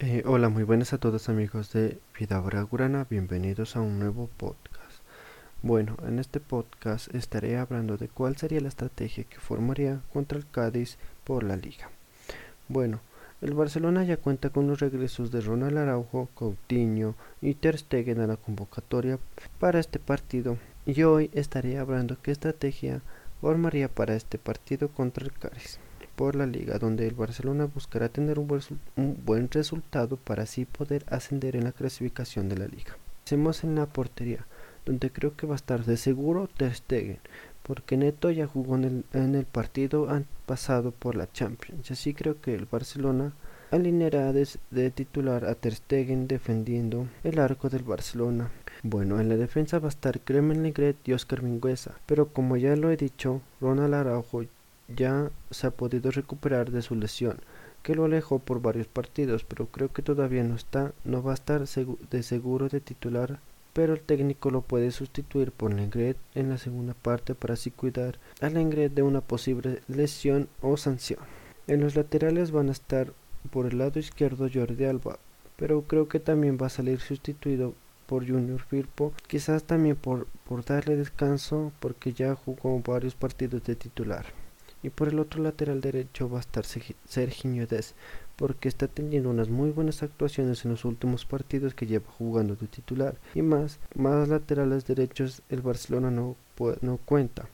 Eh, hola, muy buenas a todos amigos de Vida Gurana, bienvenidos a un nuevo podcast. Bueno, en este podcast estaré hablando de cuál sería la estrategia que formaría contra el Cádiz por la liga. Bueno, el Barcelona ya cuenta con los regresos de Ronald Araujo, Coutinho y Ter Stegen a la convocatoria para este partido y hoy estaré hablando qué estrategia formaría para este partido contra el Cádiz por la liga, donde el Barcelona buscará tener un buen, resultado para así poder ascender en la clasificación de la liga. Hacemos en la portería, donde creo que va a estar de seguro Ter Stegen, porque Neto ya jugó en el, partido pasado por la Champions, así creo que el Barcelona alineará de, titular a Ter Stegen defendiendo el arco del Barcelona. Bueno, en la defensa va a estar Kremen Legret y Oscar Mingüeza, pero como ya lo he dicho, Ronald Araujo ya se ha podido recuperar de su lesión, que lo alejó por varios partidos, pero creo que todavía no está, no va a estar de seguro de titular, pero el técnico lo puede sustituir por Lengret en la segunda parte para así cuidar a Lengret de una posible lesión o sanción. En los laterales van a estar por el lado izquierdo Jordi Alba, pero creo que también va a salir sustituido por Junior Firpo, quizás también por, por darle descanso porque ya jugó varios partidos de titular. Y por el otro lateral derecho va a estar Sergio Des, porque está teniendo unas muy buenas actuaciones en los últimos partidos que lleva jugando de titular. Y más, más laterales derechos el Barcelona no, no cuenta.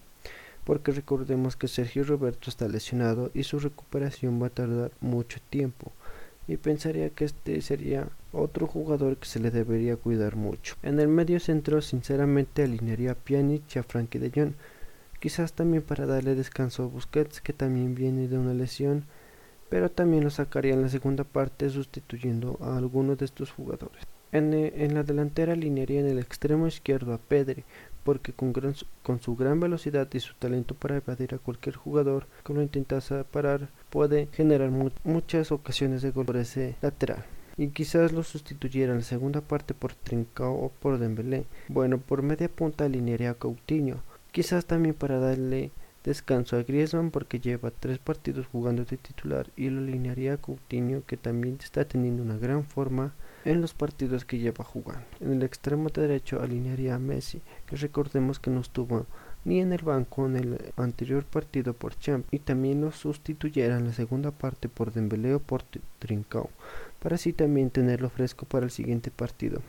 Porque recordemos que Sergio Roberto está lesionado y su recuperación va a tardar mucho tiempo. Y pensaría que este sería otro jugador que se le debería cuidar mucho. En el medio centro, sinceramente, alinearía a Pjanic y a Frankie de Jong quizás también para darle descanso a Busquets que también viene de una lesión, pero también lo sacaría en la segunda parte sustituyendo a alguno de estos jugadores. En, eh, la delantera alinearía en el extremo izquierdo a Pedri, porque con, con su gran velocidad y su talento para evadir a cualquier jugador que lo intentase parar, puede generar muchas ocasiones de gol por ese lateral y quizás lo sustituyera en la segunda parte por Trincao o por Dembélé. Bueno, por media punta alinearía a Coutinho, Quizás también para darle descanso a Griezmann porque lleva tres partidos jugando de titular y lo alinearía a Coutinho que también está teniendo una gran forma en los partidos que lleva jugando. En el extremo derecho alinearía a Messi, que recordemos que no estuvo ni en el banco en el anterior partido por Champ y también lo sustituyera en la segunda parte por Dembélé o por Trincao, para así también tenerlo fresco para el siguiente partido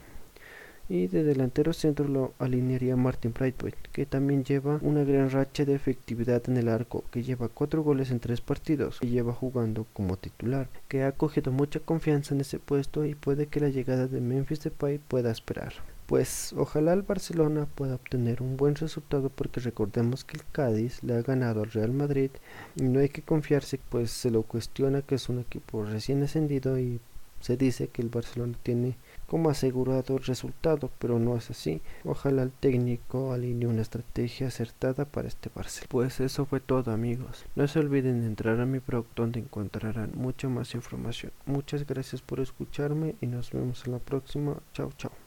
y de delantero centro lo alinearía Martin Braithwaite, que también lleva una gran racha de efectividad en el arco, que lleva cuatro goles en tres partidos, que lleva jugando como titular, que ha cogido mucha confianza en ese puesto y puede que la llegada de Memphis Depay pueda esperar. Pues ojalá el Barcelona pueda obtener un buen resultado porque recordemos que el Cádiz le ha ganado al Real Madrid y no hay que confiarse pues se lo cuestiona que es un equipo recién ascendido y se dice que el Barcelona tiene como asegurado el resultado, pero no es así. Ojalá el técnico alinee una estrategia acertada para este Barcelona. Pues eso fue todo amigos. No se olviden de entrar a mi blog donde encontrarán mucha más información. Muchas gracias por escucharme y nos vemos en la próxima. Chao, chao.